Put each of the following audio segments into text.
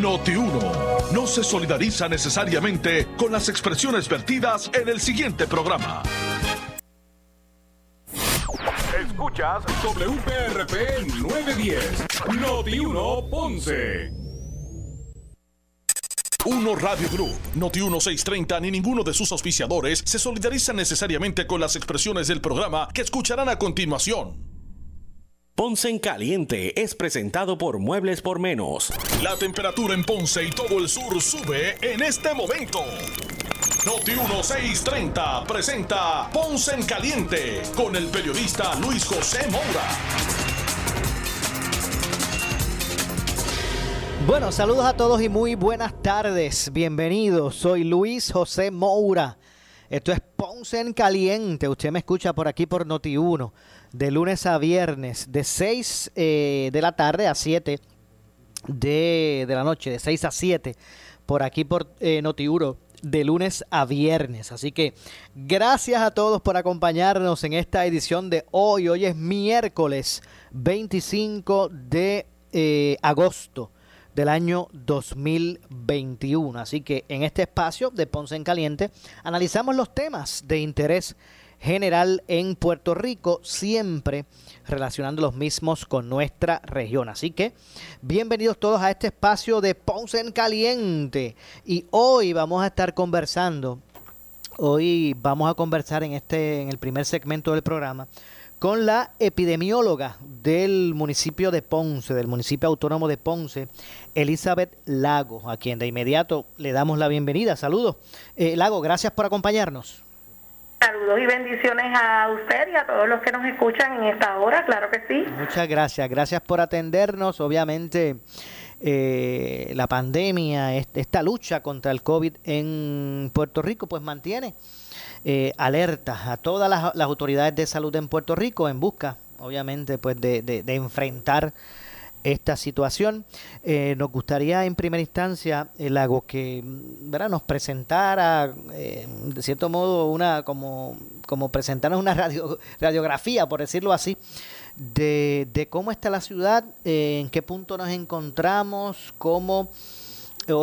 Noti 1 no se solidariza necesariamente con las expresiones vertidas en el siguiente programa. Escuchas WPRP 910, Noti 1 Ponce. 1 Radio Group, Noti 1630 ni ninguno de sus auspiciadores se solidariza necesariamente con las expresiones del programa que escucharán a continuación. Ponce en Caliente es presentado por Muebles por Menos. La temperatura en Ponce y todo el sur sube en este momento. Noti 1630 presenta Ponce en Caliente con el periodista Luis José Moura. Bueno, saludos a todos y muy buenas tardes. Bienvenidos. Soy Luis José Moura. Esto es Ponce en Caliente. Usted me escucha por aquí por Noti 1 de lunes a viernes, de 6 eh, de la tarde a 7 de, la noche, de 6 a 7, por aquí por eh, Notiuro, de lunes a viernes. Así que gracias a todos por acompañarnos en esta edición de hoy. Hoy es miércoles 25 de eh, agosto del año 2021. Así que en este espacio de Ponce en Caliente analizamos los temas de interés general en Puerto Rico, siempre relacionando los mismos con nuestra región. Así que bienvenidos todos a este espacio de Ponce en Caliente. Y hoy vamos a estar conversando, hoy vamos a conversar en este, en el primer segmento del programa, con la epidemióloga del municipio de Ponce, del municipio autónomo de Ponce, Elizabeth Lago, a quien de inmediato le damos la bienvenida. Saludos. Eh, Lago, gracias por acompañarnos. Saludos y bendiciones a usted y a todos los que nos escuchan en esta hora, claro que sí. Muchas gracias, gracias por atendernos. Obviamente, eh, la pandemia, esta lucha contra el COVID en Puerto Rico, pues mantiene eh, alerta a todas las, autoridades de salud en Puerto Rico en busca, obviamente, pues de, de, de enfrentar esta situación. Eh, nos gustaría en primera instancia, el Lago, que nos presentara, eh, de cierto modo, una como, como presentarnos una radio, radiografía, por decirlo así, de, de cómo está la ciudad, eh, en qué punto nos encontramos, cómo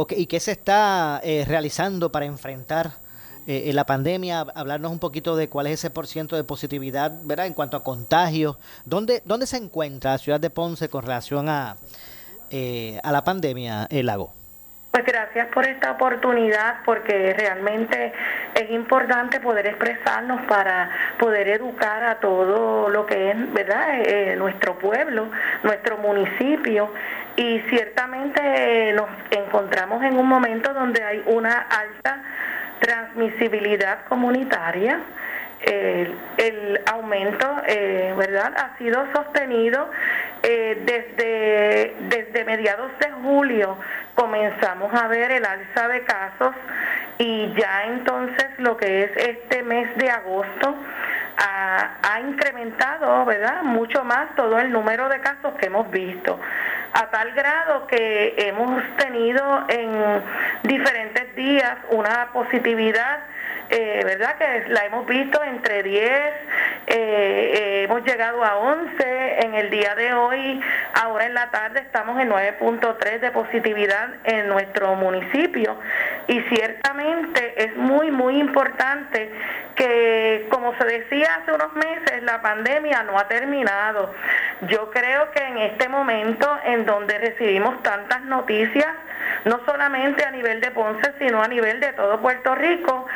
y qué se está realizando para enfrentar eh, la pandemia, hablarnos un poquito de cuál es ese por ciento de positividad, ¿verdad? En cuanto a contagios, ¿dónde, dónde se encuentra la ciudad de Ponce con relación a, eh, a la pandemia, el lago? Pues gracias por esta oportunidad porque realmente es importante poder expresarnos para poder educar a todo lo que es, ¿verdad? Eh, nuestro pueblo, nuestro municipio y ciertamente nos encontramos en un momento donde hay una alta transmisibilidad comunitaria. el aumento, eh, ¿verdad?, ha sido sostenido eh, desde, desde mediados de julio. Comenzamos a ver el alza de casos y ya entonces lo que es este mes de agosto ha, ha incrementado, ¿verdad?, mucho más todo el número de casos que hemos visto a tal grado que hemos tenido en diferentes días una positividad eh, ¿verdad? Que la hemos visto entre 10, eh, eh, hemos llegado a 11 en el día de hoy, ahora en la tarde estamos en 9.3 de positividad en nuestro municipio y ciertamente es muy, muy importante que, como se decía hace unos meses, la pandemia no ha terminado. Yo creo que en este momento en donde recibimos tantas noticias, no solamente a nivel de Ponce, sino a nivel de todo Puerto Rico,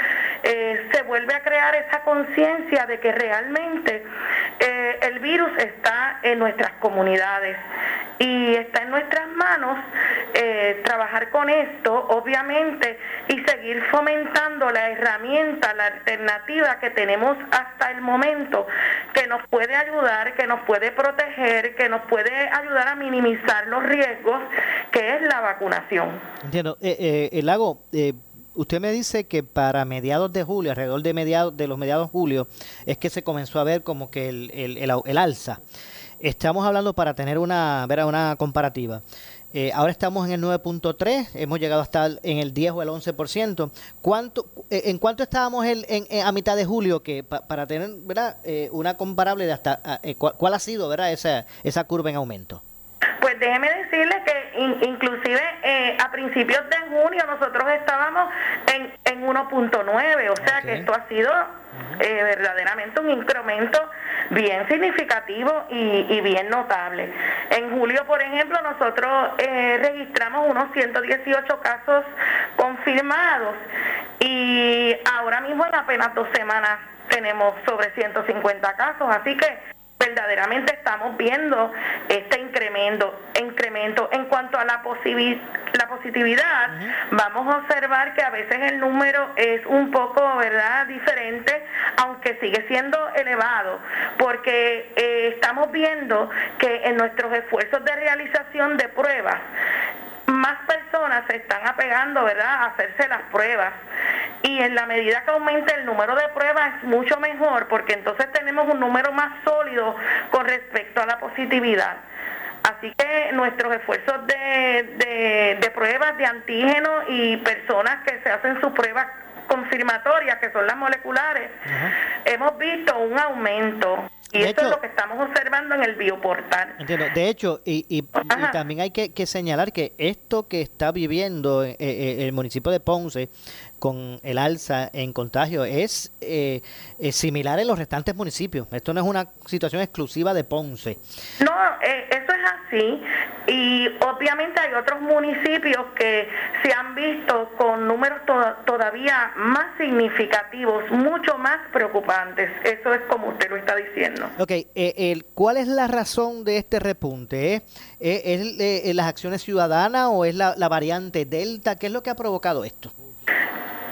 eh, se vuelve a crear esa conciencia de que realmente eh, el virus está en nuestras comunidades y está en nuestras manos eh, trabajar con esto, obviamente, y seguir fomentando la herramienta, la alternativa que tenemos hasta el momento, que nos puede ayudar, que nos puede proteger, que nos puede ayudar a minimizar los riesgos, que es la vacunación. Entiendo. el lago, usted me dice que para mediados de julio, alrededor de mediados de los mediados de julio, es que se comenzó a ver como que el, el, el, alza. Estamos hablando para tener una, ver, una comparativa. Eh, ahora estamos en el 9.3, hemos llegado hasta en el 10 o el 11%. ¿Cuánto, eh, ¿En cuánto estábamos el, en, a mitad de julio? que Para tener ¿verdad? Eh, una comparable de hasta... ¿cuál, ha sido ¿verdad? Esa, esa curva en aumento? Pues déjeme decirle que inclusive eh, a principios de junio nosotros estábamos en, en 1.9, o sea que esto ha sido eh, verdaderamente un incremento bien significativo y, bien notable. En julio, por ejemplo, nosotros eh, registramos unos 118 casos confirmados y ahora mismo en apenas dos semanas tenemos sobre 150 casos, así que verdaderamente estamos viendo este incremento. incremento. En cuanto a la, la positividad, vamos a observar que a veces el número es un poco verdad diferente, aunque sigue siendo elevado, porque eh, estamos viendo que en nuestros esfuerzos de realización de pruebas, más personas se están apegando, ¿verdad?, a hacerse las pruebas. Y en la medida que aumente el número de pruebas es mucho mejor, porque entonces tenemos un número más sólido con respecto a la positividad. Así que nuestros esfuerzos de, de, pruebas de antígenos y personas que se hacen sus pruebas confirmatorias, que son las moleculares, hemos visto un aumento. Y eso es lo que estamos observando en el bioportal. Entiendo. De hecho, y, y, también hay que, señalar que esto que está viviendo eh, eh, el municipio de Ponce con el alza en contagio es, eh, similar en los restantes municipios. Esto no es una situación exclusiva de Ponce. No, eso es así. Y obviamente hay otros municipios que se han visto con números todavía más significativos, mucho más preocupantes. Eso es como usted lo está diciendo. Ok, eh, el, ¿cuál es la razón de este repunte? ¿Eh? ¿Es eh, las acciones ciudadanas o es la, variante Delta? ¿Qué es lo que ha provocado esto?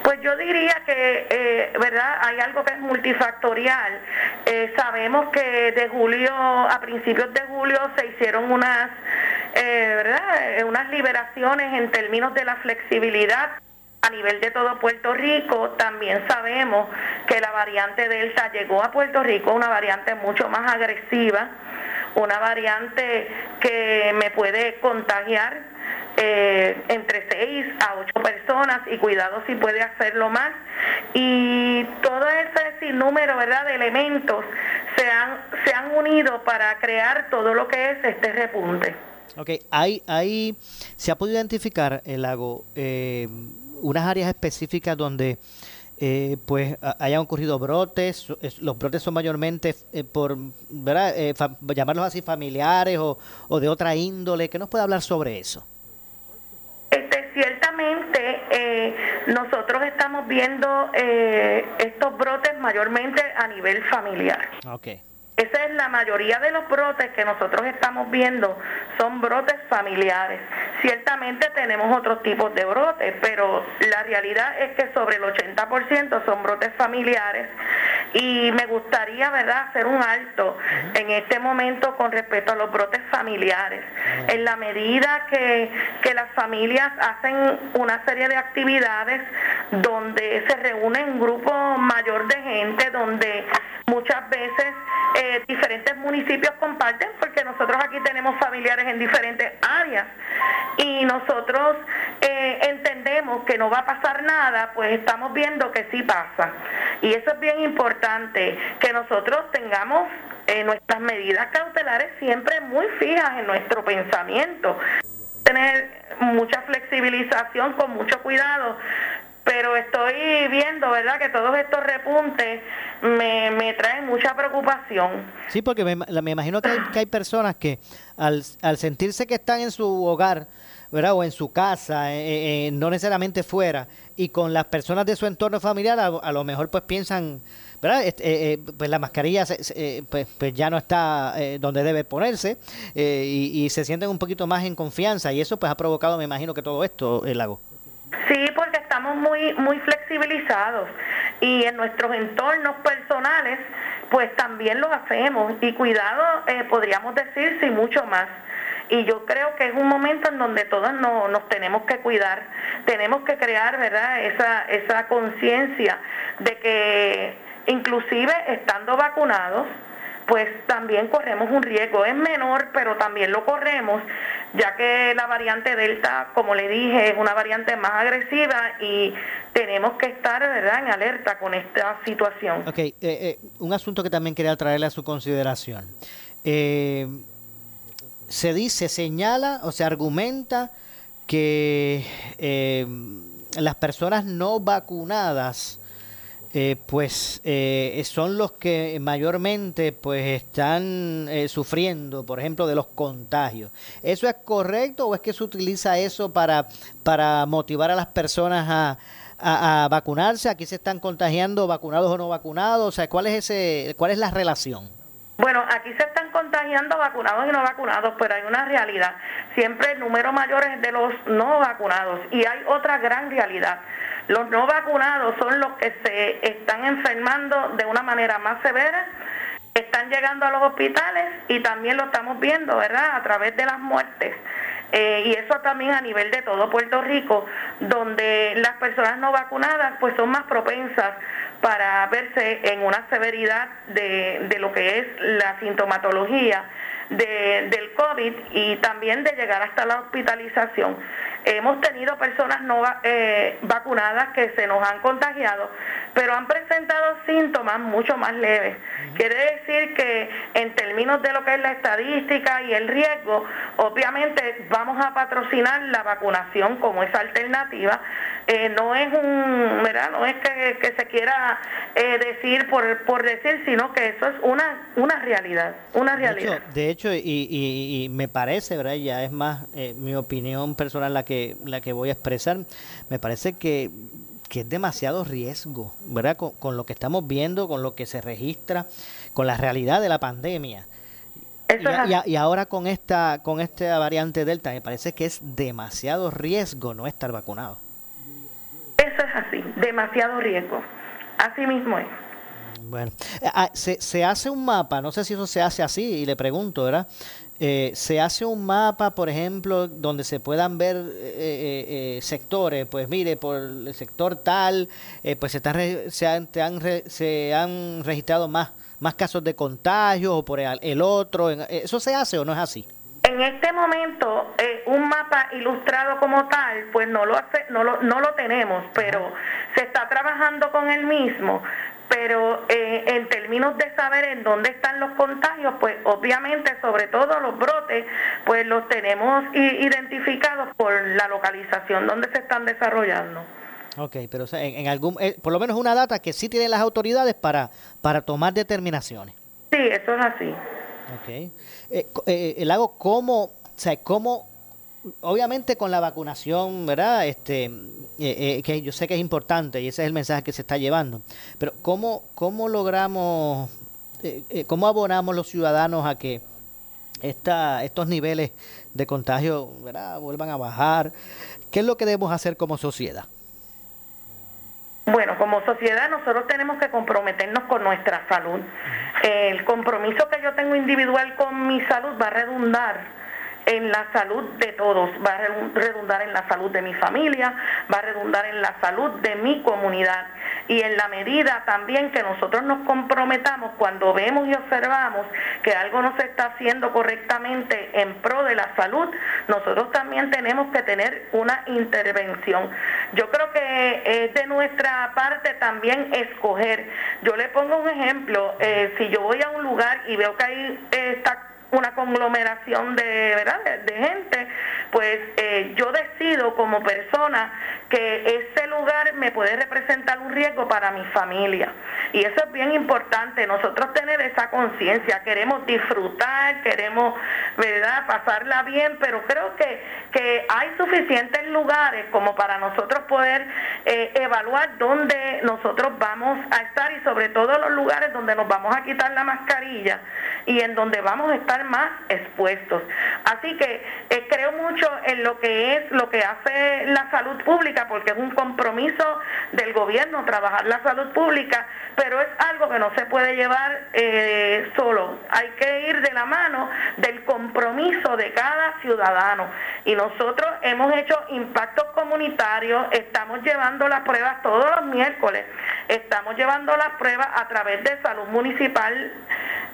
Pues yo diría que, eh, ¿verdad? Hay algo que es multifactorial. sabemos que de julio, a principios de julio, se hicieron unas, ¿verdad? Unas liberaciones en términos de la flexibilidad a nivel de todo Puerto Rico, también sabemos que la variante Delta llegó a Puerto Rico, una variante mucho más agresiva, una variante que me puede contagiar eh, entre 6 a 8 personas y cuidado si puede hacerlo más. Y todo ese sinnúmero ¿verdad? de elementos se han, se han unido para crear todo lo que es este repunte. Ok, hay, hay, se ha podido identificar el lago. Eh, unas áreas específicas donde eh, pues hayan ocurrido brotes, los brotes son mayormente eh, por, ¿verdad? Eh, llamarlos así familiares o, o, de otra índole, ¿qué nos puede hablar sobre eso? Este, ciertamente nosotros estamos viendo estos brotes mayormente a nivel familiar. Okay. Esa es la mayoría de los brotes que nosotros estamos viendo, son brotes familiares. Ciertamente tenemos otros tipos de brotes, pero la realidad es que sobre el 80% son brotes familiares y me gustaría, ¿verdad?, hacer un alto en este momento con respecto a los brotes familiares. En la medida que, que las familias hacen una serie de actividades donde se reúnen un grupo mayor de gente, donde muchas veces eh, diferentes municipios comparten porque nosotros aquí tenemos familiares en diferentes áreas y nosotros eh, entendemos que no va a pasar nada, pues estamos viendo que sí pasa. Y eso es bien importante, que nosotros tengamos eh, nuestras medidas cautelares siempre muy fijas en nuestro pensamiento tener mucha flexibilización con mucho cuidado pero estoy viendo, ¿verdad?, que todos estos repuntes me, me traen mucha preocupación. Sí, porque me, me imagino que hay, que hay personas que al, al sentirse que están en su hogar, ¿verdad? O en su casa, eh, eh, eh, no necesariamente fuera, y con las personas de su entorno familiar, a, lo mejor pues piensan, ¿verdad? Este, pues la mascarilla pues, pues, ya no está donde debe ponerse y, y, se sienten un poquito más en confianza y eso pues ha provocado, me imagino que todo esto, el lago. Sí, porque estamos muy, muy flexibilizados y en nuestros entornos personales, pues también lo hacemos y cuidado, eh, podríamos decir, sí, mucho más. Y yo creo que es un momento en donde todos nos tenemos que cuidar, tenemos que crear, ¿verdad?, esa, esa conciencia de que inclusive estando vacunados, pues también corremos un riesgo. Es menor, pero también lo corremos, ya que la variante Delta, como le dije, es una variante más agresiva y tenemos que estar ¿verdad? en alerta con esta situación. Ok, eh, eh, un asunto que también quería traerle a su consideración. Eh, se dice, señala o se argumenta que eh, las personas no vacunadas eh, pues eh, son los que mayormente pues están eh, sufriendo, por ejemplo, de los contagios. ¿Eso es correcto o es que se utiliza eso para, para motivar a las personas a, a, vacunarse? Aquí se están contagiando vacunados o no vacunados. O sea, ¿cuál es ese, cuál es la relación? Bueno, aquí se están contagiando vacunados y no vacunados, pero hay una realidad. Siempre el número mayor es de los no vacunados y hay otra gran realidad los no vacunados son los que se están enfermando de una manera más severa, están llegando a los hospitales y también lo estamos viendo, ¿verdad?, a través de las muertes. Eh, y eso también a nivel de todo Puerto Rico, donde las personas no vacunadas pues son más propensas para verse en una severidad de, de lo que es la sintomatología de, del COVID y también de llegar hasta la hospitalización. Hemos tenido personas no eh, vacunadas que se nos han contagiado, pero han presentado síntomas mucho más leves. Quiere decir que en términos de lo que es la estadística y el riesgo, obviamente vamos a patrocinar la vacunación como esa alternativa. Eh, no es un, ¿verdad? No es que, se quiera eh, decir por, por decir, sino que eso es una, una realidad, una realidad. De hecho, y, y, y, me parece, ¿verdad? Ya es más mi opinión personal la que, la que voy a expresar. Me parece que que es demasiado riesgo, ¿verdad? Con, lo que estamos viendo, con lo que se registra, con la realidad de la pandemia. Y, ahora con esta con esta variante Delta, me parece que es demasiado riesgo no estar vacunado. Eso es así, demasiado riesgo. Así mismo es. Bueno, ah, se, se hace un mapa, no sé si eso se hace así, y le pregunto, ¿verdad? Eh, se hace un mapa, por ejemplo, donde se puedan ver eh, eh, sectores, pues mire, por el sector tal, pues se, están, se, han, se han registrado más, más casos de contagio o por el, otro. ¿Eso se hace o no es así? En este momento, un mapa ilustrado como tal, pues no lo, hace, no lo, no lo tenemos, pero se está trabajando con el mismo pero eh, en términos de saber en dónde están los contagios, pues obviamente sobre todo los brotes, pues los tenemos identificados por la localización donde se están desarrollando. Ok, pero en, algún, eh, por lo menos una data que sí tienen las autoridades para, para tomar determinaciones. Sí, eso es así. Ok. Eh, eh, el hago cómo, o sea, cómo obviamente con la vacunación, ¿verdad? Este, eh, eh, que yo sé que es importante y ese es el mensaje que se está llevando. Pero ¿cómo, cómo logramos, eh, cómo abonamos los ciudadanos a que esta, estos niveles de contagio ¿verdad? vuelvan a bajar? ¿Qué es lo que debemos hacer como sociedad? Bueno, como sociedad nosotros tenemos que comprometernos con nuestra salud. El compromiso que yo tengo individual con mi salud va a redundar en la salud de todos, va a redundar en la salud de mi familia, va a redundar en la salud de mi comunidad y en la medida también que nosotros nos comprometamos cuando vemos y observamos que algo no se está haciendo correctamente en pro de la salud, nosotros también tenemos que tener una intervención. Yo creo que es de nuestra parte también escoger. Yo le pongo un ejemplo, eh, si yo voy a un lugar y veo que ahí está una conglomeración de, ¿verdad? de, gente, pues eh, yo decido como persona que ese lugar me puede representar un riesgo para mi familia. Y eso es bien importante, nosotros tener esa conciencia, queremos disfrutar, queremos ¿verdad? pasarla bien, pero creo que, que hay suficientes lugares como para nosotros poder eh, evaluar dónde nosotros vamos a estar y sobre todo los lugares donde nos vamos a quitar la mascarilla y en donde vamos a estar más expuestos. Así que eh, creo mucho en lo que es lo que hace la salud pública, porque es un compromiso del gobierno trabajar la salud pública, pero es algo que no se puede llevar eh, solo. Hay que ir de la mano del compromiso de cada ciudadano. Y nosotros hemos hecho impactos comunitarios, estamos llevando las pruebas todos los miércoles, estamos llevando las pruebas a través de salud municipal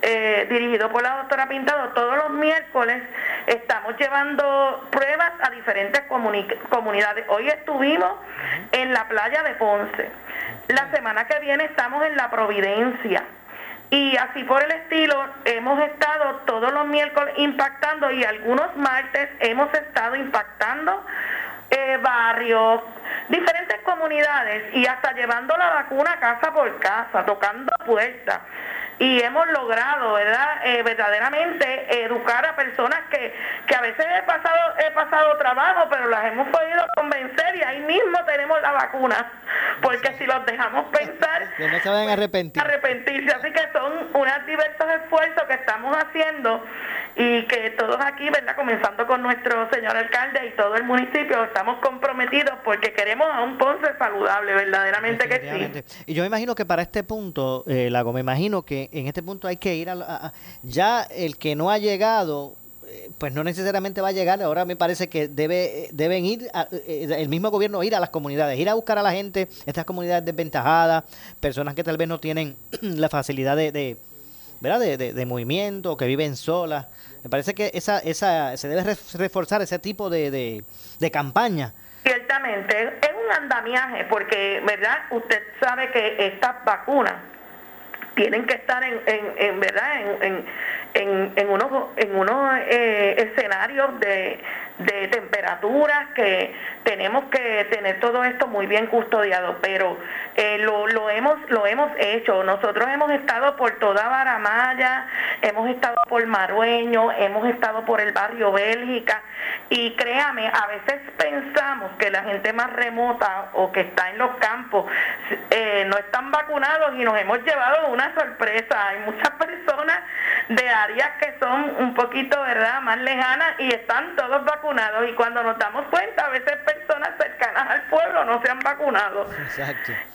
eh, dirigido por la doctora Todos los miércoles estamos llevando pruebas a diferentes comunidades. Hoy estuvimos en la playa de Ponce. La semana que viene estamos en la Providencia. Y así por el estilo, hemos estado todos los miércoles impactando y algunos martes hemos estado impactando eh, barrios, diferentes comunidades y hasta llevando la vacuna casa por casa, tocando puertas y hemos logrado, ¿verdad? Eh, verdaderamente educar a personas que, que a veces he pasado, he pasado trabajo, pero las hemos podido convencer y ahí mismo tenemos la vacuna, porque si los dejamos pensar, que no se van a arrepentir. Arrepentirse, así que son unos diversos esfuerzos que estamos haciendo y que todos aquí, ¿verdad? Comenzando con nuestro señor alcalde y todo el municipio, estamos comprometidos porque queremos a un Ponce saludable, verdaderamente que sí. Y yo me imagino que para este punto, eh, Lago, me imagino que en este punto hay que ir a, ya el que no ha llegado eh, pues no necesariamente va a llegar. Ahora me parece que debe deben ir eh, el mismo gobierno ir a las comunidades, ir a buscar a la gente, estas comunidades desventajadas, personas que tal vez no tienen la facilidad de, de ¿verdad? De, movimiento, que viven solas. Me parece que esa, esa se debe reforzar ese tipo de, de campaña. Ciertamente, es un andamiaje, porque, ¿verdad? Usted sabe que estas vacunas tienen que estar en, en, en verdad en, en, en, unos, en unos eh, escenarios de, de temperaturas que tenemos que tener todo esto muy bien custodiado pero eh, lo, lo hemos lo hemos hecho. Nosotros hemos estado por toda Baramaya hemos estado por Marueño hemos estado por el barrio Bélgica y créame a veces pensamos que la gente más remota o que está en los campos eh, no están vacunados y nos hemos llevado una sorpresa. Hay muchas personas de áreas que son un poquito verdad más lejanas y están todos vacunados y cuando nos damos cuenta, a veces personas cercanas al pueblo no se han vacunado.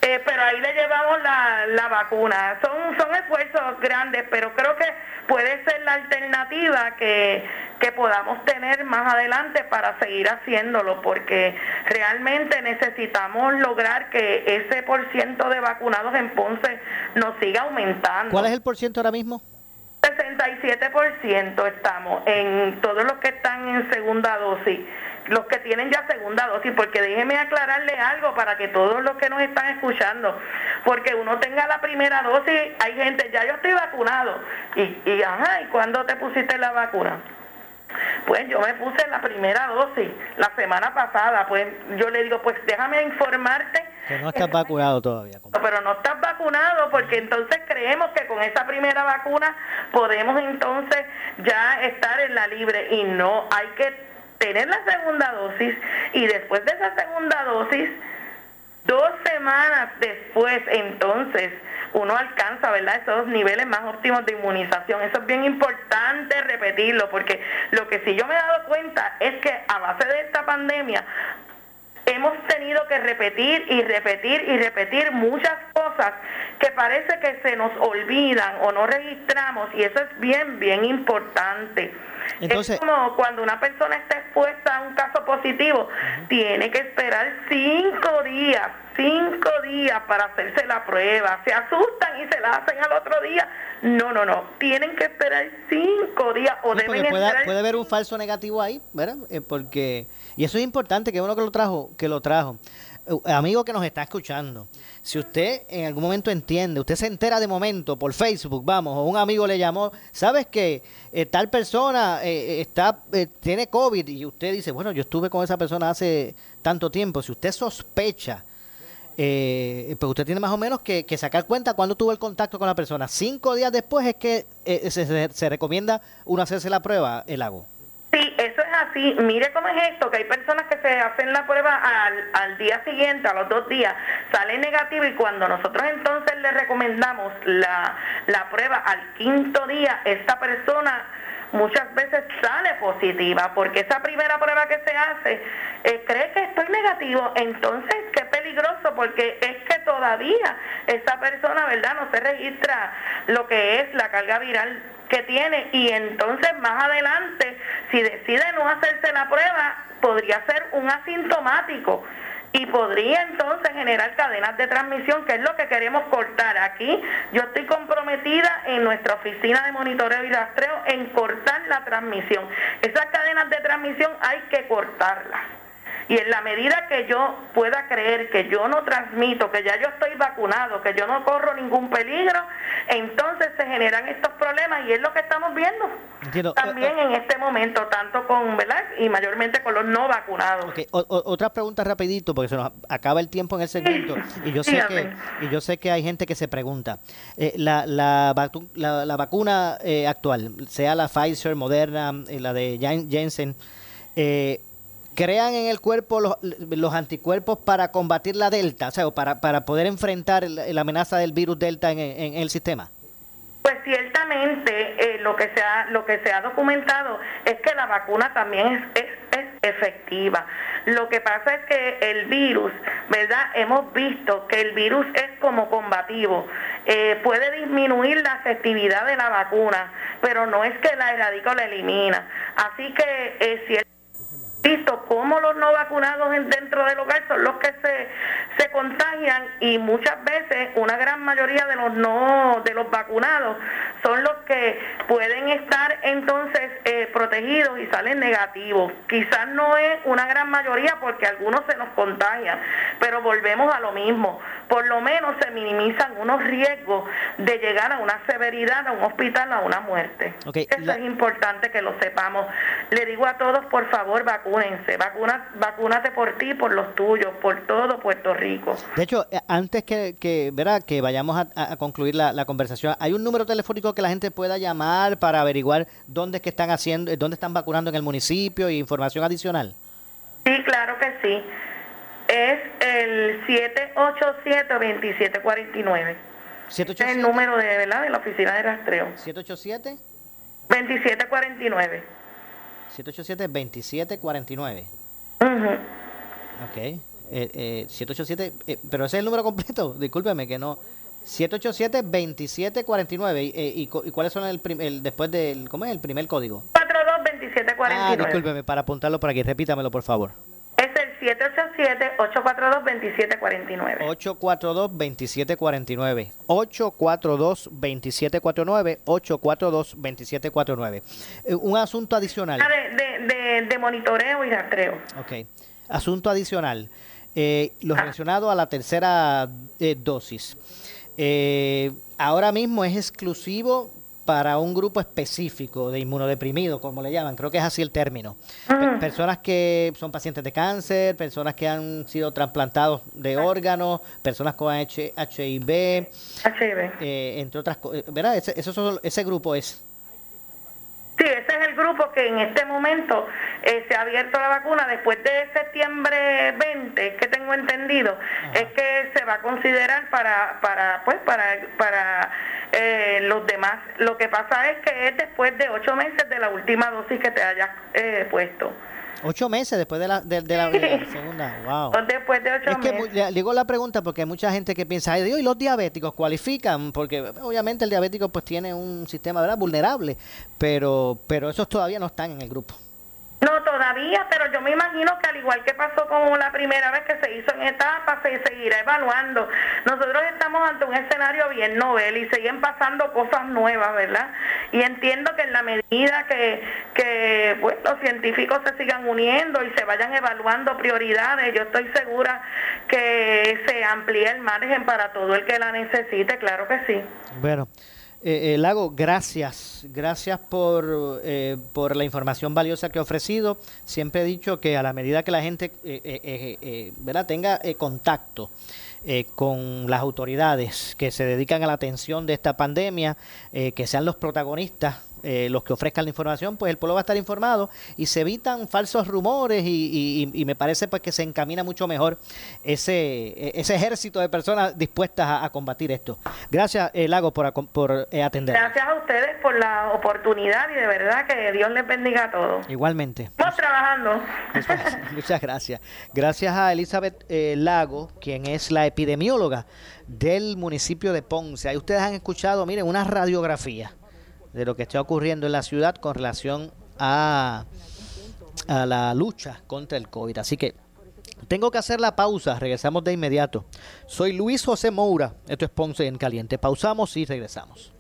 Eh, pero ahí le llevamos la, la vacuna. Son, son esfuerzos grandes, pero creo que puede ser la alternativa que, que podamos tener más adelante para seguir haciéndolo, porque realmente necesitamos lograr que ese por ciento de vacunados en Ponce nos siga aumentando. ¿Cuál es el por ciento ahora mismo? 67% estamos en todos los que están en segunda dosis, los que tienen ya segunda dosis, porque déjeme aclararle algo para que todos los que nos están escuchando, porque uno tenga la primera dosis, hay gente, ya yo estoy vacunado, y, y ajá, ¿y cuándo te pusiste la vacuna? Pues yo me puse la primera dosis la semana pasada, pues yo le digo, pues déjame informarte que no estás vacunado todavía. Pero no estás vacunado porque entonces creemos que con esa primera vacuna podemos entonces ya estar en la libre y no hay que tener la segunda dosis y después de esa segunda dosis, dos semanas después entonces uno alcanza, ¿verdad? Esos niveles más óptimos de inmunización. Eso es bien importante repetirlo, porque lo que sí yo me he dado cuenta es que a base de esta pandemia hemos tenido que repetir y repetir y repetir muchas cosas que parece que se nos olvidan o no registramos y eso es bien, bien importante. Entonces, es como cuando una persona está expuesta a un caso positivo, tiene que esperar cinco días, cinco días para hacerse la prueba. Se asustan y se la hacen al otro día. No, no, no. Tienen que esperar cinco días o deben puede, puede haber un falso negativo ahí, ¿verdad? Eh, porque y eso es importante, que uno que lo trajo, que lo trajo. Eh, amigo que nos está escuchando, si usted en algún momento entiende, usted se entera de momento por Facebook, vamos, o un amigo le llamó, ¿sabes que eh, tal persona eh, está tiene COVID y usted dice, bueno, yo estuve con esa persona hace tanto tiempo, si usted sospecha, pues usted tiene más o menos que, sacar cuenta cuando tuvo el contacto con la persona. Cinco días después es que se, se, recomienda uno hacerse la prueba, el lago. Sí, eso es así. Mire cómo es esto, que hay personas que se hacen la prueba al, al día siguiente, a los dos días, sale negativo y cuando nosotros entonces le recomendamos la, la prueba al quinto día, esta persona muchas veces sale positiva porque esa primera prueba que se hace eh, cree que estoy negativo, entonces qué peligroso porque es que todavía esa persona, ¿verdad? No se registra lo que es la carga viral que tiene y entonces más adelante si decide no hacerse la prueba podría ser un asintomático y podría entonces generar cadenas de transmisión, que es lo que queremos cortar. Aquí yo estoy comprometida en nuestra oficina de monitoreo y rastreo en cortar la transmisión. Esas cadenas de transmisión hay que cortarlas. Y en la medida que yo pueda creer que yo no transmito, que ya yo estoy vacunado, que yo no corro ningún peligro, entonces se generan estos problemas y es lo que estamos viendo también en este momento, tanto con, ¿verdad? Y mayormente con los no vacunados. otra pregunta rapidito, porque se nos acaba el tiempo en el segmento y yo sé que y yo sé que hay gente que se pregunta, eh, la, la, la, vacuna eh, actual, sea la Pfizer, Moderna, eh, la de Jensen, crean en el cuerpo los, anticuerpos para combatir la delta, o sea, para, para poder enfrentar la, amenaza del virus delta en, en, el sistema? Pues ciertamente lo que se ha lo que se ha documentado es que la vacuna también es, es efectiva. Lo que pasa es que el virus, ¿verdad? Hemos visto que el virus es como combativo. Eh, puede disminuir la efectividad de la vacuna, pero no es que la erradica o la elimina. Así que eh, si el visto cómo los no vacunados dentro del hogar son los que se, se contagian y muchas veces una gran mayoría de los no de los vacunados son los que pueden estar entonces eh, protegidos y salen negativos. Quizás no es una gran mayoría porque algunos se nos contagian, pero volvemos a lo mismo. Por lo menos se minimizan unos riesgos de llegar a una severidad, a un hospital, a una muerte. Eso es importante que lo sepamos. Le digo a todos, por favor, vacúnense. Vacuna, vacúnate por ti, por los tuyos, por todo Puerto Rico. De hecho, eh, antes que, que, que vayamos a, concluir la, la conversación, hay un número telefónico que la gente pueda llamar para averiguar dónde es que están haciendo, dónde están vacunando en el municipio y información adicional? Sí, claro que sí. Es el 787-2749. Es el número de, ¿verdad? de la oficina de rastreo. 787 2749. 787-2749. Ok. Eh, eh, 787, eh, pero ese es el número completo. Discúlpeme que no. 787-2749. Eh, ¿Y, y, cuáles son el, el, después del cómo es el primer código? 422749. Ah, discúlpeme, para apuntarlo por aquí, repítamelo por favor. Es el 787-842-2749. 842-2749. 842-2749. 842-2749. un asunto adicional. Ah, de, de, de, monitoreo y rastreo. Ok. Asunto adicional. Eh, lo ah. relacionado a la tercera eh, dosis. Eh, ahora mismo es exclusivo para un grupo específico de inmunodeprimidos, como le llaman, creo que es así el término. personas que son pacientes de cáncer, personas que han sido trasplantados de órganos, personas con HIV, HIV. Eh, entre otras cosas, ¿verdad? Ese, ese grupo es Sí, ese es el grupo que en este momento eh, se ha abierto la vacuna después de septiembre 20, que tengo entendido, es que se va a considerar para para pues para para eh, los demás. Lo que pasa es que es después de ocho meses de la última dosis que te hayas eh, puesto. Ocho meses después de la, de, la, segunda. Wow. Después de ocho es que, digo la pregunta porque hay mucha gente que piensa, ay Dios, ¿y los diabéticos cualifican? Porque obviamente el diabético pues tiene un sistema ¿verdad? vulnerable, pero, pero esos todavía no están en el grupo. No, todavía, pero yo me imagino que al igual que pasó como la primera vez que se hizo en etapa, se seguirá evaluando. Nosotros estamos ante un escenario bien novel y siguen pasando cosas nuevas, ¿verdad? Y entiendo que en la medida que, que pues, los científicos se sigan uniendo y se vayan evaluando prioridades, yo estoy segura que se amplíe el margen para todo el que la necesite, claro que sí. Bueno. Eh, eh, Lago, gracias. Gracias por, eh, por la información valiosa que ha ofrecido. Siempre he dicho que a la medida que la gente eh, ¿verdad? tenga contacto con las autoridades que se dedican a la atención de esta pandemia, que sean los protagonistas eh, los que ofrezcan la información, pues el pueblo va a estar informado y se evitan falsos rumores y, me parece pues que se encamina mucho mejor ese, ese ejército de personas dispuestas a, combatir esto. Gracias, eh, Lago, por, por eh, atender. Gracias a ustedes por la oportunidad y de verdad que Dios les bendiga a todos. Igualmente. Estamos trabajando. Muchas gracias. Gracias a Elizabeth Lago, quien es la epidemióloga del municipio de Ponce. Ahí ustedes han escuchado, miren, una radiografía de lo que está ocurriendo en la ciudad con relación a, a la lucha contra el COVID. Así que tengo que hacer la pausa, regresamos de inmediato. Soy Luis José Moura, esto es Ponce en Caliente. Pausamos y regresamos.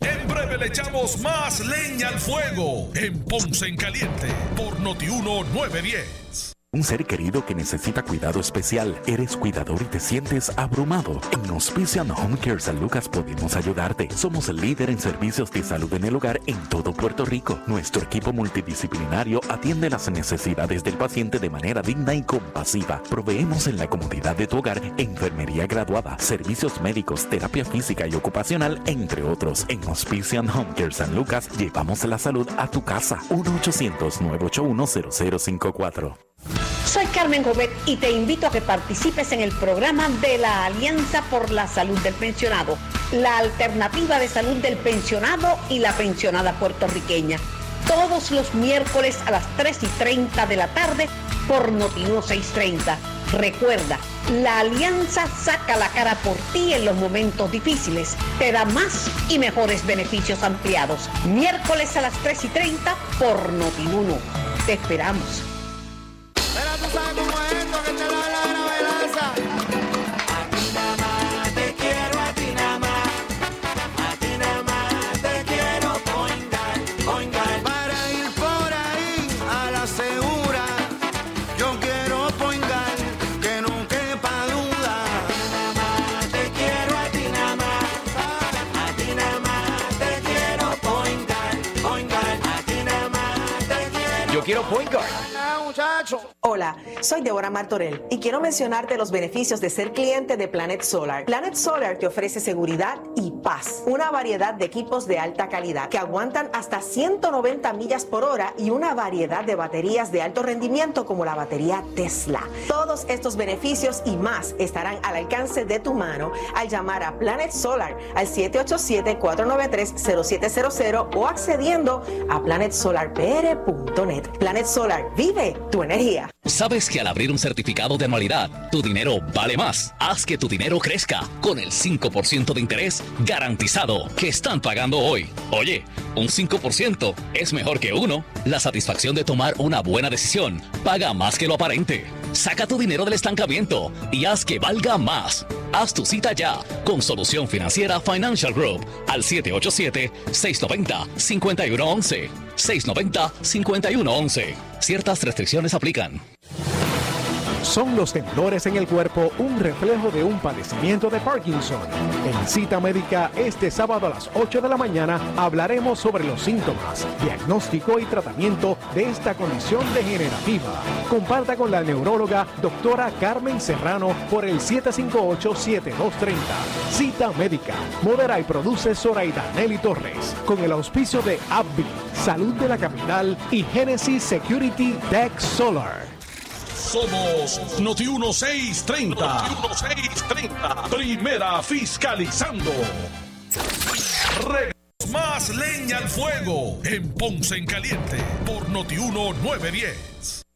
En breve le echamos más leña al fuego en Ponce en Caliente por Notiuno 910. Un ser querido que necesita cuidado especial. Eres cuidador y te sientes abrumado. En Hospician Home Care San Lucas podemos ayudarte. Somos el líder en servicios de salud en el hogar en todo Puerto Rico. Nuestro equipo multidisciplinario atiende las necesidades del paciente de manera digna y compasiva. Proveemos en la comodidad de tu hogar enfermería graduada, servicios médicos, terapia física y ocupacional, entre otros. En Hospician Home Care San Lucas llevamos la salud a tu casa. 1-800-981-0054. Soy Carmen Jovet y te invito a que participes en el programa de la Alianza por la Salud del Pensionado, la alternativa de salud del pensionado y la pensionada puertorriqueña. Todos los miércoles a las 3 y 30 de la tarde por Notiuno 630. Recuerda, la alianza saca la cara por ti en los momentos difíciles. Te da más y mejores beneficios ampliados. Miércoles a las 3 y 30 por Notiuno. Te esperamos. Quiero, a ti nada más. A ti nada más te quiero poingar, poingar. Para ir por ahí a la segura. Yo quiero poingar, que no quepa duda. A ti nada más te quiero, a ti nada más. A ti nada más te quiero poingar, poingar. A ti nada más te quiero. Yo quiero point guard. Hola, soy Deborah Martorell y quiero mencionarte los beneficios de ser cliente de Planet Solar. Planet Solar te ofrece seguridad y paz, una variedad de equipos de alta calidad que aguantan hasta 190 millas por hora y una variedad de baterías de alto rendimiento como la batería Tesla. Todos estos beneficios y más estarán al alcance de tu mano al llamar a Planet Solar al 787-493-0700 o accediendo a planetsolarpr.net. Planet Solar, vive tu energía. ¿Sabes que al abrir un certificado de anualidad, tu dinero vale más? Haz que tu dinero crezca con el 5% de interés garantizado que están pagando hoy. Oye, un 5% es mejor que uno. La satisfacción de tomar una buena decisión paga más que lo aparente. Saca tu dinero del estancamiento y haz que valga más. Haz tu cita ya con Solución Financiera Financial Group al 787-690-5111. 690-5111. Ciertas restricciones aplican. ¿Son los temblores en el cuerpo un reflejo de un padecimiento de Parkinson? En cita médica este sábado a las 8 de la mañana hablaremos sobre los síntomas, diagnóstico y tratamiento de esta condición degenerativa. Comparta con la neuróloga doctora Carmen Serrano por el 758-7230. Cita médica. Modera y produce Zoraida Nelly Torres con el auspicio de Abby, Salud de la Capital y Genesis Security Tech Solar. Somos Noti 1630. Noti 1630. Primera fiscalizando. Re- más leña al fuego en Ponce en Caliente por Noti 1910.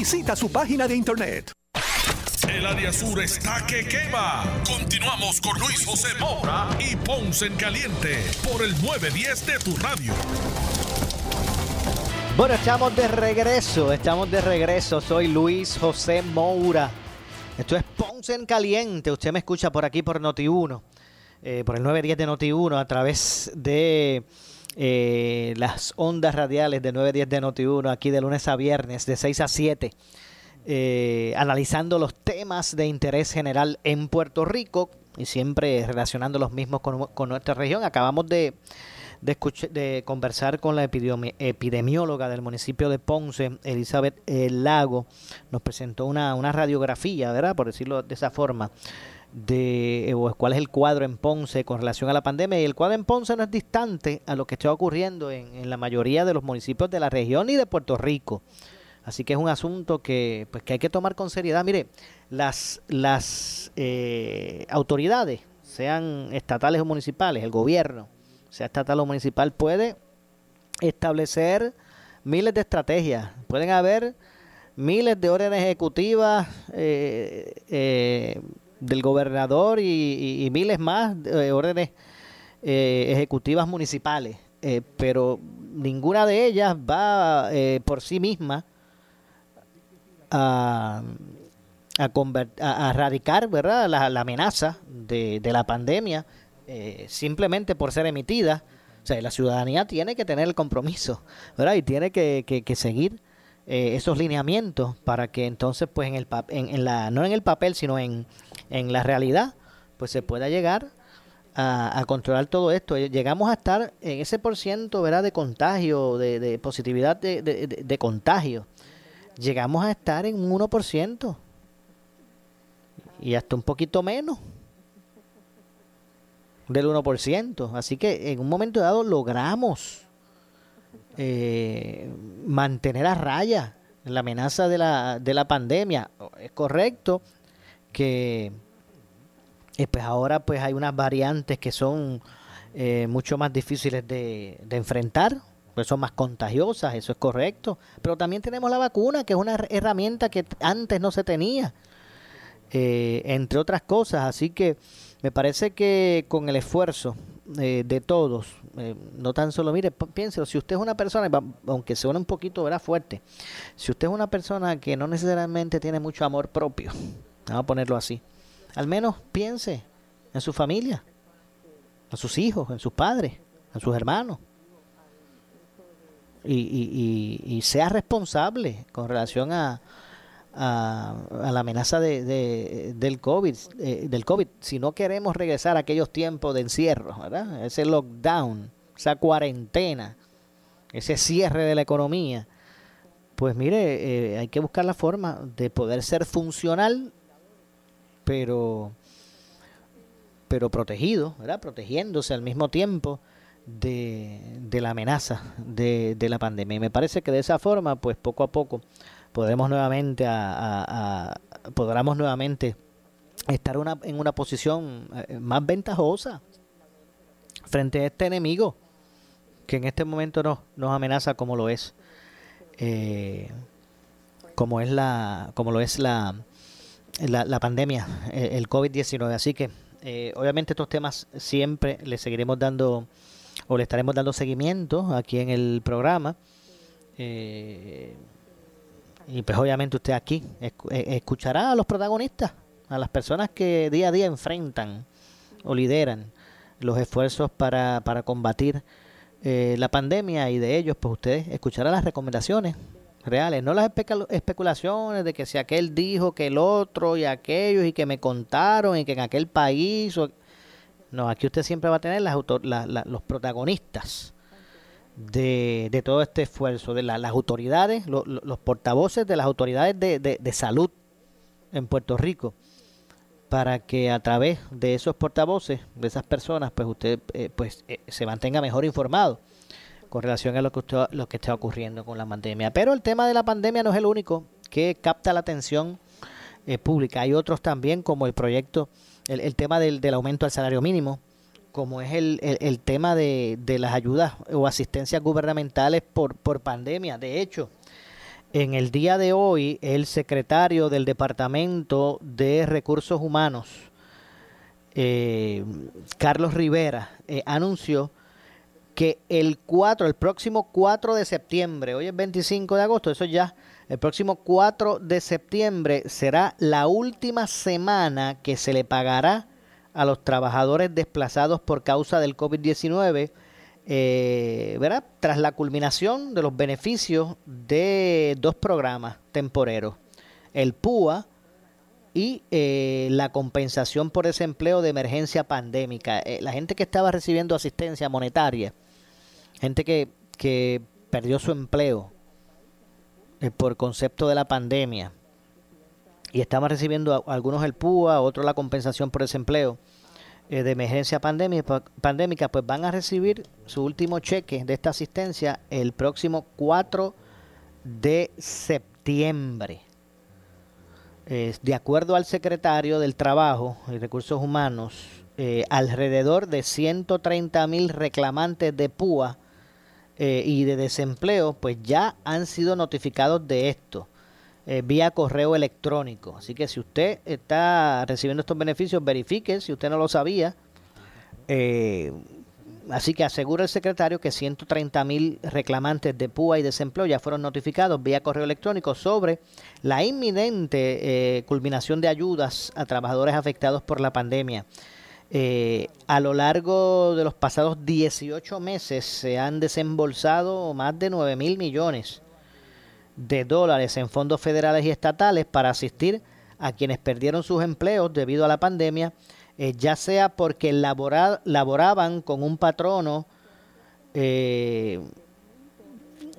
Visita su página de internet. El área sur está que quema. Continuamos con Luis José Moura y Ponce en Caliente por el 910 de tu radio. Bueno, estamos de regreso, estamos de regreso. Soy Luis José Moura. Esto es Ponce en Caliente. Usted me escucha por aquí por Noti1, eh, por el 910 de Noti1, a través de eh, las ondas radiales de 910 de Noti1, aquí de lunes a viernes, de 6 a 7, eh, analizando los temas de interés general en Puerto Rico y siempre relacionando los mismos con, con nuestra región. Acabamos de de, escuch- de conversar con la epidemi- epidemióloga del municipio de Ponce, Elizabeth eh, Lago. Nos presentó una, una radiografía, ¿verdad? Por decirlo de esa forma, de eh, cuál es el cuadro en Ponce con relación a la pandemia. Y el cuadro en Ponce no es distante a lo que está ocurriendo en, en la mayoría de los municipios de la región y de Puerto Rico. Así que es un asunto que, pues, que hay que tomar con seriedad. Mire, las, las eh, autoridades, sean estatales o municipales, el gobierno, sea estatal o municipal, puede establecer miles de estrategias. Pueden haber miles de órdenes ejecutivas eh, eh, del gobernador y, miles más de órdenes eh, ejecutivas municipales, eh, pero ninguna de ellas va eh, por sí misma a, a, conver- a- erradicar ¿verdad? La, la amenaza de, de la pandemia eh, simplemente por ser emitida. O sea, la ciudadanía tiene que tener el compromiso ¿verdad? y tiene que, que- seguir eh, esos lineamientos para que entonces, pues, en el en, en la, no en el papel, sino en, en la realidad, pues se pueda llegar a, controlar todo esto. Eh, Llegamos a estar en ese por ciento ¿verdad? de contagio, de, de positividad de contagio. Llegamos a estar en un 1% y hasta un poquito menos del 1%. Así que en un momento dado logramos eh, mantener a raya la amenaza de la, de la pandemia. Es correcto que eh, pues ahora pues hay unas variantes que son eh, mucho más difíciles de, enfrentar, pues son más contagiosas, eso es correcto. Pero también tenemos la vacuna, que es una her- herramienta que antes no se tenía, eh, entre otras cosas. Así que me parece que con el esfuerzo eh, de todos, no tan solo, mire, piénselo, si usted es una persona, aunque suene un poquito ¿verdad? fuerte, si usted es una persona que no necesariamente tiene mucho amor propio, vamos a ponerlo así, al menos piense en su familia, en sus hijos, en sus padres, en sus hermanos. Y, sea responsable con relación a, a, la amenaza de, de- del COVID, eh, del COVID. Si no queremos regresar a aquellos tiempos de encierro, ¿verdad? Ese lockdown, esa cuarentena, ese cierre de la economía, pues mire, eh, hay que buscar la forma de poder ser funcional, pero pero protegido, ¿verdad? Protegiéndose al mismo tiempo de, de la amenaza de, de la pandemia. Y me parece que de esa forma, pues poco a poco podremos nuevamente a, podremos nuevamente estar una, en una posición eh, más ventajosa frente a este enemigo que en este momento nos, nos amenaza como lo es eh, como es la como lo es la la, la pandemia eh, el COVID-19 así que eh, obviamente estos temas siempre le seguiremos dando o le estaremos dando seguimiento aquí en el programa. Eh, y pues obviamente usted aquí eh, escuchará a los protagonistas, a las personas que día a día enfrentan o lideran los esfuerzos para, para combatir eh, la pandemia. Y de ellos pues usted escuchará las recomendaciones reales, no las especu- especulaciones de que si aquel dijo que el otro y aquellos y que me contaron y que en aquel país o- no, aquí usted siempre va a tener las la- los protagonistas de, todo este esfuerzo, de la- las autoridades, lo- lo- los portavoces de las autoridades de, de- de salud en Puerto Rico, para que a través de esos portavoces, de esas personas, pues usted eh, pues eh, se mantenga mejor informado con relación a lo que, lo que está ocurriendo con la pandemia. Pero el tema de la pandemia no es el único que capta la atención eh, pública. Hay otros también, como el proyecto, el, tema del, del aumento al salario mínimo, como es el, el- el tema de, de las ayudas o asistencias gubernamentales por, por pandemia. De hecho, en el día de hoy, el secretario del Departamento de Recursos Humanos, eh, Carlos Rivera, eh, anunció que el 4, el próximo 4 de septiembre, hoy es 25 de agosto, eso ya, el próximo 4 de septiembre será la última semana que se le pagará a los trabajadores desplazados por causa del COVID-19, eh, ¿verdad? Tras la culminación de los beneficios de dos programas temporeros, el PUA y eh, la compensación por desempleo de emergencia pandémica. Eh, la gente que estaba recibiendo asistencia monetaria, gente que, que perdió su empleo eh, por concepto de la pandemia y estaban recibiendo algunos el PUA, otros la compensación por desempleo eh, de emergencia pandémica, pandémica, pues van a recibir su último cheque de esta asistencia el próximo 4 de septiembre. De acuerdo al secretario del Trabajo y Recursos Humanos, eh, alrededor de 130 mil reclamantes de PUA eh, y de desempleo, pues ya han sido notificados de esto. eh, vía correo electrónico. Así que si usted está recibiendo estos beneficios, verifique si usted no lo sabía. Así que asegura el secretario que 130 mil reclamantes de PUA y desempleo ya fueron notificados vía correo electrónico sobre la inminente eh, culminación de ayudas a trabajadores afectados por la pandemia. Eh, a lo largo de los pasados 18 meses se han desembolsado más de 9 mil millones de dólares en fondos federales y estatales para asistir a quienes perdieron sus empleos debido a la pandemia, eh, ya sea porque labora- laboraban con un patrono, eh,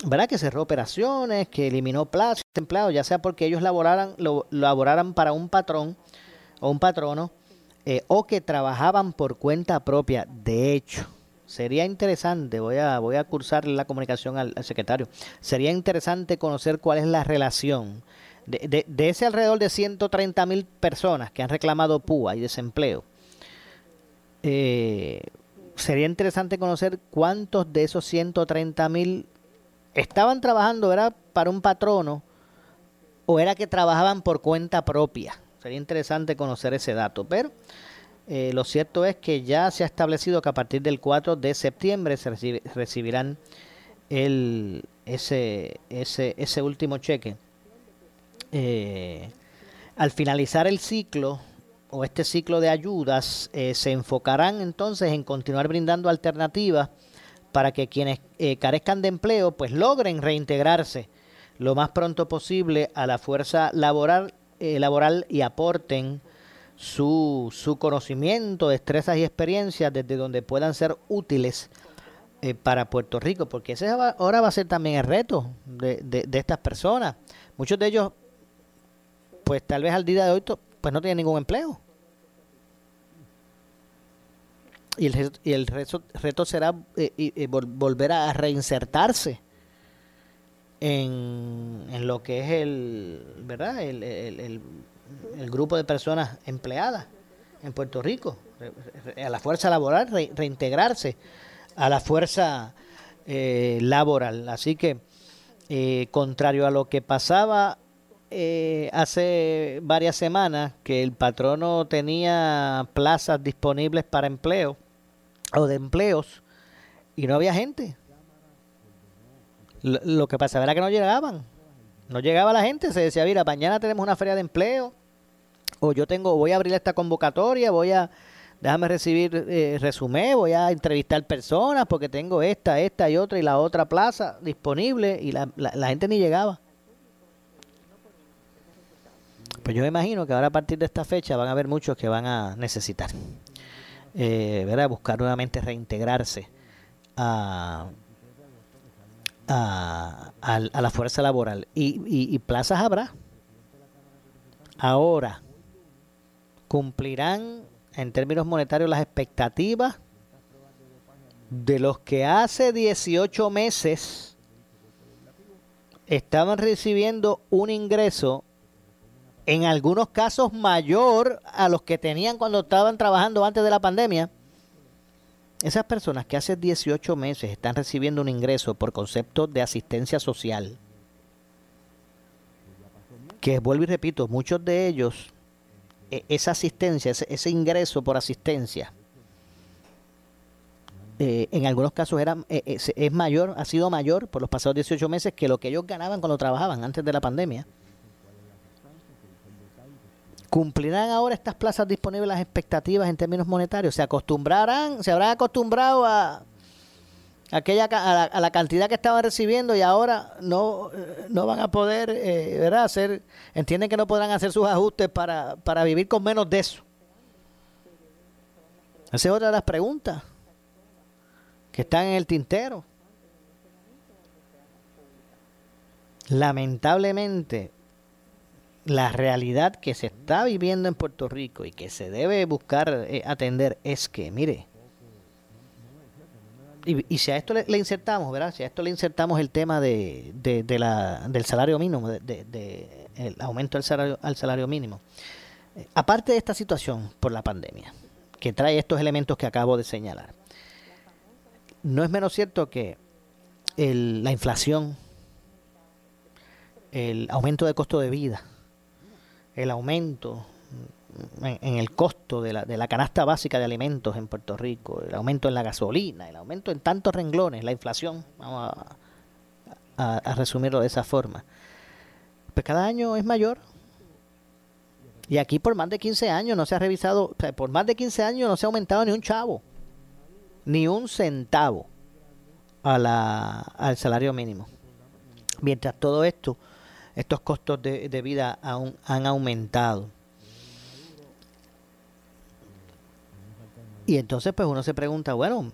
¿verdad? Que cerró operaciones, que eliminó plazas de empleados, ya sea porque ellos laboraran, lo, laboraran para un patrón o un patrono, eh, o que trabajaban por cuenta propia. De hecho, sería interesante, voy a, voy a cursar la comunicación al secretario, sería interesante conocer cuál es la relación de, de- ese alrededor de 130 mil personas que han reclamado PUA y desempleo. Eh, sería interesante conocer cuántos de esos 130 mil estaban trabajando, era para un patrono o era que trabajaban por cuenta propia. Sería interesante conocer ese dato, pero eh, lo cierto es que ya se ha establecido que a partir del 4 de septiembre se recibirán el, ese, ese, ese último cheque. Eh, al finalizar el ciclo o este ciclo de ayudas, eh, se enfocarán entonces en continuar brindando alternativas para que quienes eh, carezcan de empleo pues logren reintegrarse lo más pronto posible a la fuerza laboral, eh, laboral y aporten su, su conocimiento, destrezas y experiencias desde donde puedan ser útiles eh, para Puerto Rico, porque ese ahora va a ser también el reto de- de estas personas. Muchos de ellos, pues tal vez al día de hoy, pues no tienen ningún empleo. Y el, y el reto, reto será eh, vol- volver a reinsertarse en, en lo que es el, ¿verdad? El, el- grupo de personas empleadas en Puerto Rico, a la fuerza laboral, re- reintegrarse a la fuerza eh, laboral. Así que, eh, contrario a lo que pasaba eh, hace varias semanas, que el patrono tenía plazas disponibles para empleo o de empleos y no había gente. Lo, que pasaba era que no llegaban. No llegaba la gente, se decía, mira, mañana tenemos una feria de empleo, o yo tengo, voy a abrir esta convocatoria, voy a, déjame recibir eh, resumen, voy a entrevistar personas porque tengo esta, esta y otra y la otra plaza disponible y la, la- la gente ni llegaba. Pues yo me imagino que ahora a partir de esta fecha van a haber muchos que van a necesitar, eh, ¿verdad? Buscar nuevamente reintegrarse a, a, a la fuerza laboral. Y plazas habrá. Ahora, ¿cumplirán en términos monetarios las expectativas de los que hace 18 meses estaban recibiendo un ingreso en algunos casos mayor a los que tenían cuando estaban trabajando antes de la pandemia? Esas personas que hace 18 meses están recibiendo un ingreso por concepto de asistencia social, que vuelvo y repito, muchos de ellos, e- esa asistencia, ese, ingreso por asistencia, eh, en algunos casos era, eh, es, es mayor, ha sido mayor por los pasados 18 meses que lo que ellos ganaban cuando trabajaban antes de la pandemia. ¿Cumplirán ahora estas plazas disponibles las expectativas en términos monetarios? ¿Se acostumbrarán, se habrán acostumbrado a aquella a la, a la cantidad que estaban recibiendo y ahora no, eh, no van a poder, eh, ¿verdad? Hacer, entienden que no podrán hacer sus ajustes para, para vivir con menos de eso. Esa es otra de las preguntas que están en el tintero. Lamentablemente, la realidad que se está viviendo en Puerto Rico y que se debe buscar eh, atender es que, mire, y, si a esto le, insertamos, ¿verdad? Si a esto le insertamos el tema de, de- la, del salario mínimo, de el aumento del salario, al salario mínimo. Eh, aparte de esta situación por la pandemia, que trae estos elementos que acabo de señalar, no es menos cierto que el- la inflación el aumento de costo de vida, el aumento en, el costo de la, de la canasta básica de alimentos en Puerto Rico, el aumento en la gasolina, el aumento en tantos renglones, la inflación, vamos a, resumirlo de esa forma, pues cada año es mayor. Y aquí por más de 15 años no se ha revisado, por más de 15 años no se ha aumentado ni un chavo, ni un centavo a la, al salario mínimo. Mientras todo esto, estos costos de, de vida aún han aumentado. Y entonces pues uno se pregunta, bueno,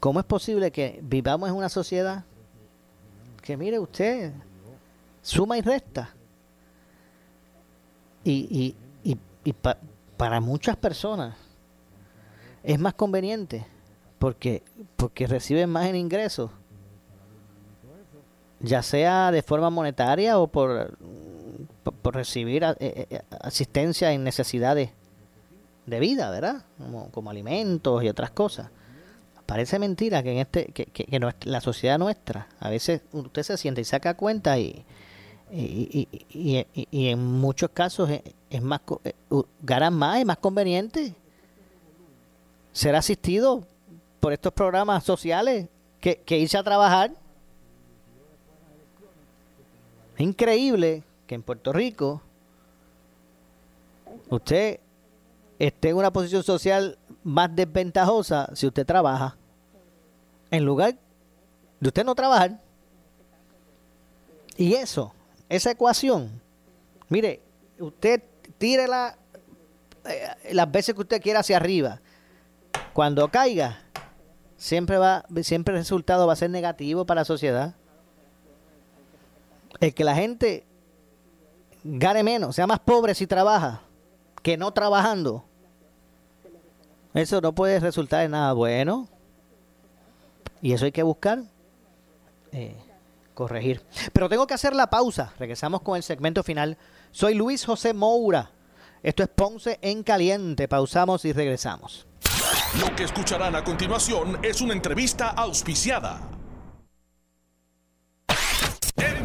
¿cómo es posible que vivamos en una sociedad que mire usted, suma y resta? Y, y, y, y pa- para muchas personas es más conveniente porque, porque reciben más en ingresos, ya sea de forma monetaria o por, por, recibir eh, eh, asistencia en necesidades de vida, ¿verdad? Como, como alimentos y otras cosas. Parece mentira que en este que, que, la sociedad nuestra, a veces usted se siente y saca cuenta y, y, y, y- en muchos casos es, es más eh, ganan más, es más conveniente ser asistido por estos programas sociales que irse a trabajar. Es increíble que en Puerto Rico usted esté en una posición social más desventajosa si usted trabaja. En lugar de usted no trabajar. Y eso, esa ecuación, mire, usted tírela eh, las veces que usted quiera hacia arriba. Cuando caiga, siempre va, siempre el resultado va a ser negativo para la sociedad. El que la gente gane menos, sea más pobre si trabaja que no trabajando, eso no puede resultar en nada bueno. Y eso hay que buscar eh, corregir. Pero tengo que hacer la pausa. Regresamos con el segmento final. Soy Luis José Moura. Esto es Ponce en Caliente. Pausamos y regresamos. Lo que escucharán a continuación es una entrevista auspiciada. En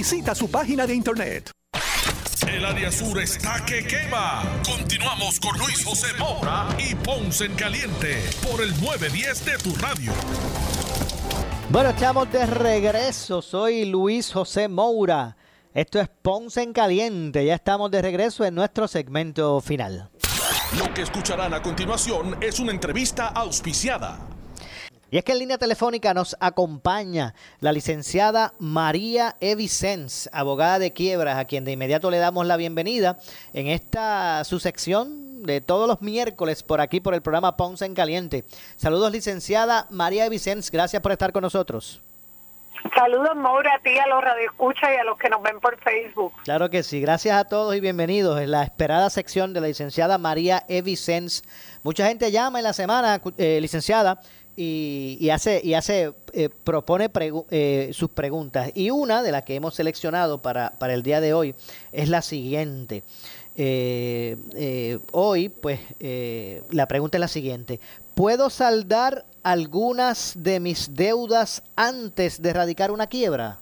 Visita su página de internet. El área sur está que quema. Continuamos con Luis José Moura y Ponce en Caliente por el 910 de tu radio. Bueno, estamos de regreso. Soy Luis José Moura. Esto es Ponce en Caliente. Ya estamos de regreso en nuestro segmento final. Lo que escucharán a continuación es una entrevista auspiciada. Y es que en línea telefónica nos acompaña la licenciada María Evicens, abogada de quiebras, a quien de inmediato le damos la bienvenida en esta su sección de todos los miércoles por aquí por el programa Ponce en Caliente. Saludos licenciada María Evicens, gracias por estar con nosotros. Saludos, Maura, a ti, a los radioescuchas y a los que nos ven por Facebook. Claro que sí, gracias a todos y bienvenidos en la esperada sección de la licenciada María Evicens. Mucha gente llama en la semana, eh, licenciada, y, y hace, y hace eh, propone eh, sus preguntas. Y una de las que hemos seleccionado para, para el día de hoy es la siguiente. Eh, eh, hoy, pues, la pregunta es la siguiente. ¿Puedo saldar algunas de mis deudas antes de erradicar una quiebra?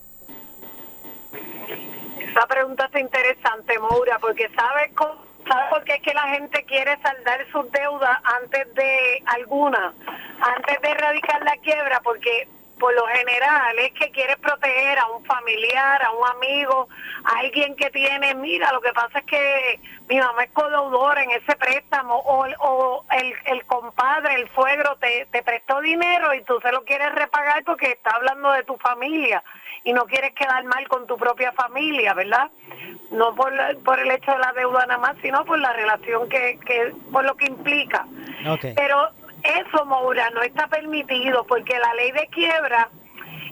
Esa pregunta está interesante, Maura, porque ¿sabes cómo- ¿Sabe por qué es que la gente quiere saldar sus deudas antes de alguna, antes de erradicar la quiebra? Porque por lo general es que quiere proteger a un familiar, a un amigo, a alguien que tiene, mira, lo que pasa es que mi mamá es codeudora en ese préstamo o, o el, el compadre, el suegro te, te prestó dinero y tú se lo quieres repagar porque está hablando de tu familia y no quieres quedar mal con tu propia familia, ¿verdad? No por, la- por el hecho de la deuda nada más, sino por la relación que, que por lo que implica. Ok. Pero eso, Moura, no está permitido porque la ley de quiebra,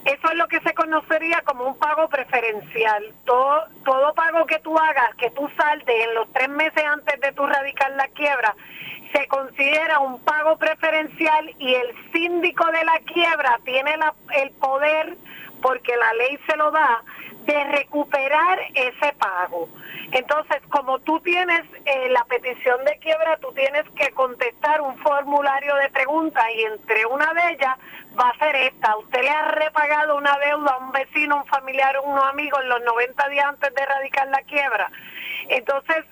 eso es lo que se conocería como un pago preferencial. Todo, todo pago que tú hagas, que tú saltes en los tres meses antes de tu radicar la quiebra, se considera un pago preferencial y el síndico de la quiebra tiene el poder, porque la ley se lo da, de recuperar ese pago. Entonces, como tú tienes eh, la petición de quiebra, tú tienes que contestar un formulario de preguntas y entre una de ellas va a ser esta. Usted le ha repagado una deuda a un vecino, un familiar, unos amigos en los 90 días antes de erradicar la quiebra. Entonces,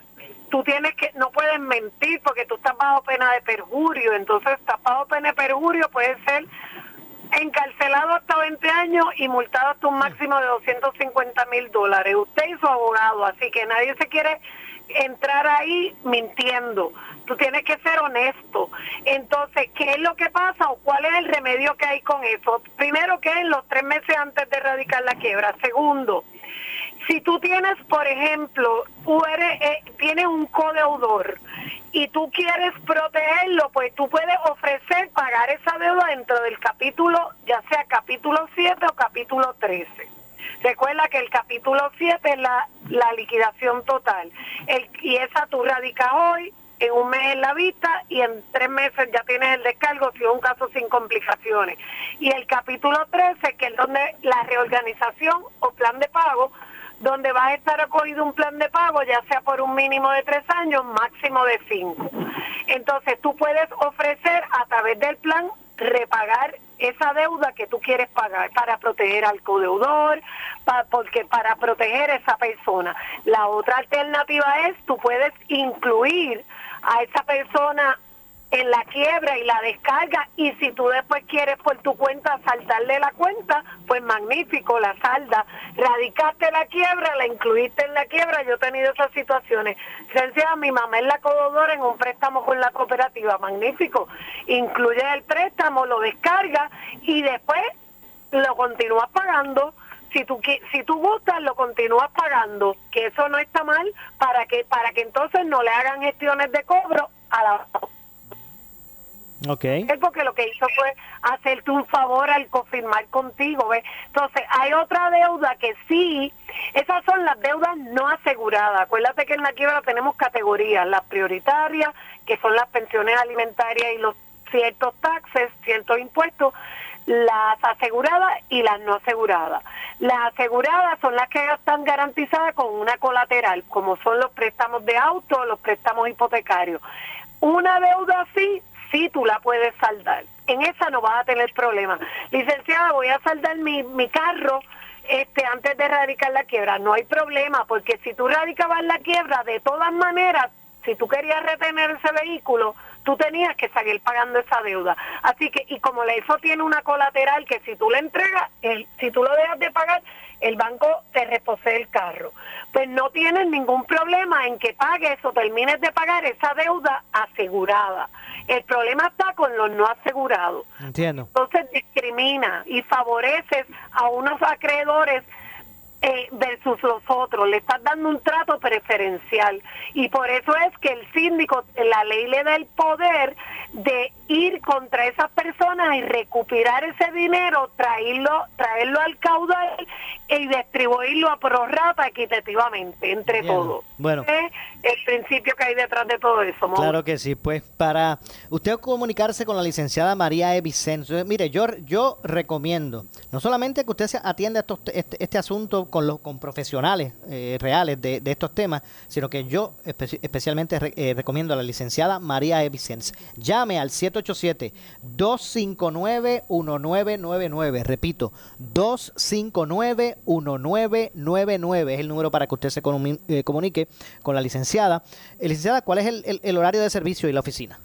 tú tienes que, no puedes mentir porque tú estás bajo pena de perjurio. Entonces, estás pena de perjurio, puede ser encarcelado hasta 20 años y multado hasta un máximo de 250 mil dólares. Usted y su abogado, así que nadie se quiere entrar ahí mintiendo. Tú tienes que ser honesto. Entonces, ¿qué es lo que pasa o cuál es el remedio que hay con eso? Primero, que en los tres meses antes de erradicar la quiebra. Segundo, si tú tienes, por ejemplo, tú eres, eh, tienes un codeudor y tú quieres protegerlo, pues tú puedes ofrecer pagar esa deuda dentro del capítulo, ya sea capítulo 7 o capítulo 13. Recuerda que el capítulo 7 es la, la liquidación total. El, y esa tú radicas hoy, en un mes en la vista y en tres meses ya tienes el descargo si es un caso sin complicaciones. Y el capítulo 13, que es donde la reorganización o plan de pago, donde vas a estar acogido un plan de pago, ya sea por un mínimo de tres años, máximo de cinco. Entonces tú puedes ofrecer a través del plan repagar esa deuda que tú quieres pagar para proteger al codeudor, pa- porque para proteger a esa persona. La otra alternativa es tú puedes incluir a esa persona en la quiebra y la descarga y si tú después quieres por tu cuenta saltarle la cuenta, pues magnífico, la salda. Radicaste la quiebra, la incluiste en la quiebra, yo he tenido esas situaciones. Licenciada, mi mamá es la cododora en un préstamo con la cooperativa, magnífico. Incluye el préstamo, lo descarga y después lo continúas pagando. Si tú, si tú gustas, lo continúas pagando, que eso no está mal, para que, para que entonces no le hagan gestiones de cobro a la Ok. él porque lo que hizo fue hacerte un favor al confirmar contigo, ¿ves? Entonces, hay otra deuda que sí, esas son las deudas no aseguradas. Acuérdate que en la quiebra tenemos categorías, las prioritarias, que son las pensiones alimentarias y los ciertos taxes, ciertos impuestos, las aseguradas y las no aseguradas. Las aseguradas son las que están garantizadas con una colateral, como son los préstamos de auto, los préstamos hipotecarios. Una deuda así, sí puedes saldar. En esa no vas a tener problema. Licenciada, voy a saldar mi, mi carro este antes de erradicar la quiebra. No hay problema, porque si tú radicabas la quiebra, de todas maneras, si tú querías retener ese vehículo, tú tenías que seguir pagando esa deuda. Así que, y como le- eso tiene una colateral que si tú le entregas, el, si tú lo dejas de pagar, el banco te reposee el carro. Pues no tienes ningún problema en que pagues o termines de pagar esa deuda asegurada. El problema está con los no asegurados. Entiendo. Entonces discrimina y favoreces a unos acreedores eh, versus los otros. Le estás dando un trato preferencial. Y por eso es que el síndico, la ley le da el poder de ir contra esas personas y recuperar ese dinero, traerlo, traerlo al caudal y distribuirlo a prorrata equitativamente entre todos. Bueno. Es el principio que hay detrás de todo eso. Claro que sí, pues para usted comunicarse con la licenciada María E. Mire, yo, yo recomiendo no solamente que usted se atienda estos, este, este asunto con los con profesionales eh, reales de, de estos temas, sino que yo espe- especialmente re- eh, recomiendo a la licenciada María E. Llame al 787-259-1999, repito, 259-1999 es el número para que usted se eh, comunique con la licenciada. Eh, licenciada, ¿cuál es el, el- el horario de servicio y la oficina?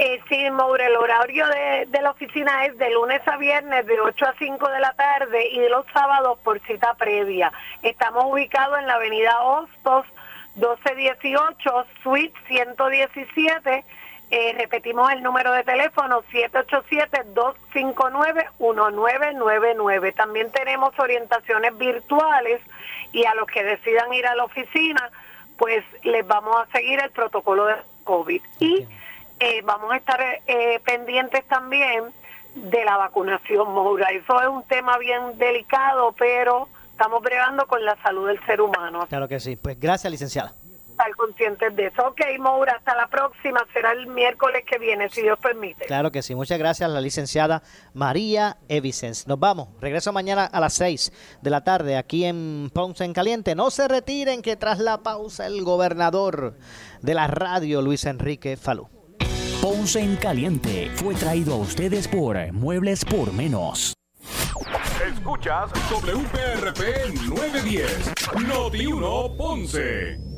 Eh, sí, Mauro, el horario de, de la oficina es de lunes a viernes de 8 a 5 de la tarde y de los sábados por cita previa. Estamos ubicados en la avenida Hostos, 1218, suite 117. Eh, repetimos el número de teléfono 787-259-1999. También tenemos orientaciones virtuales y a los que decidan ir a la oficina, pues les vamos a seguir el protocolo de COVID. Y eh, vamos a estar eh, pendientes también de la vacunación, Moura. Eso es un tema bien delicado, pero estamos bregando con la salud del ser humano. Claro que sí. Pues gracias, licenciada. Estar conscientes de eso. Ok, Moura, hasta la próxima. Será el miércoles que viene, si Dios permite. Claro que sí. Muchas gracias, la licenciada María Evicens. Nos vamos. Regreso mañana a las 6 de la tarde aquí en Ponce en Caliente. No se retiren que tras la pausa el gobernador de la radio, Luis Enrique Falú. Ponce en Caliente fue traído a ustedes por Muebles por Menos. Escuchas WPRP 910, Noti 1 Ponce.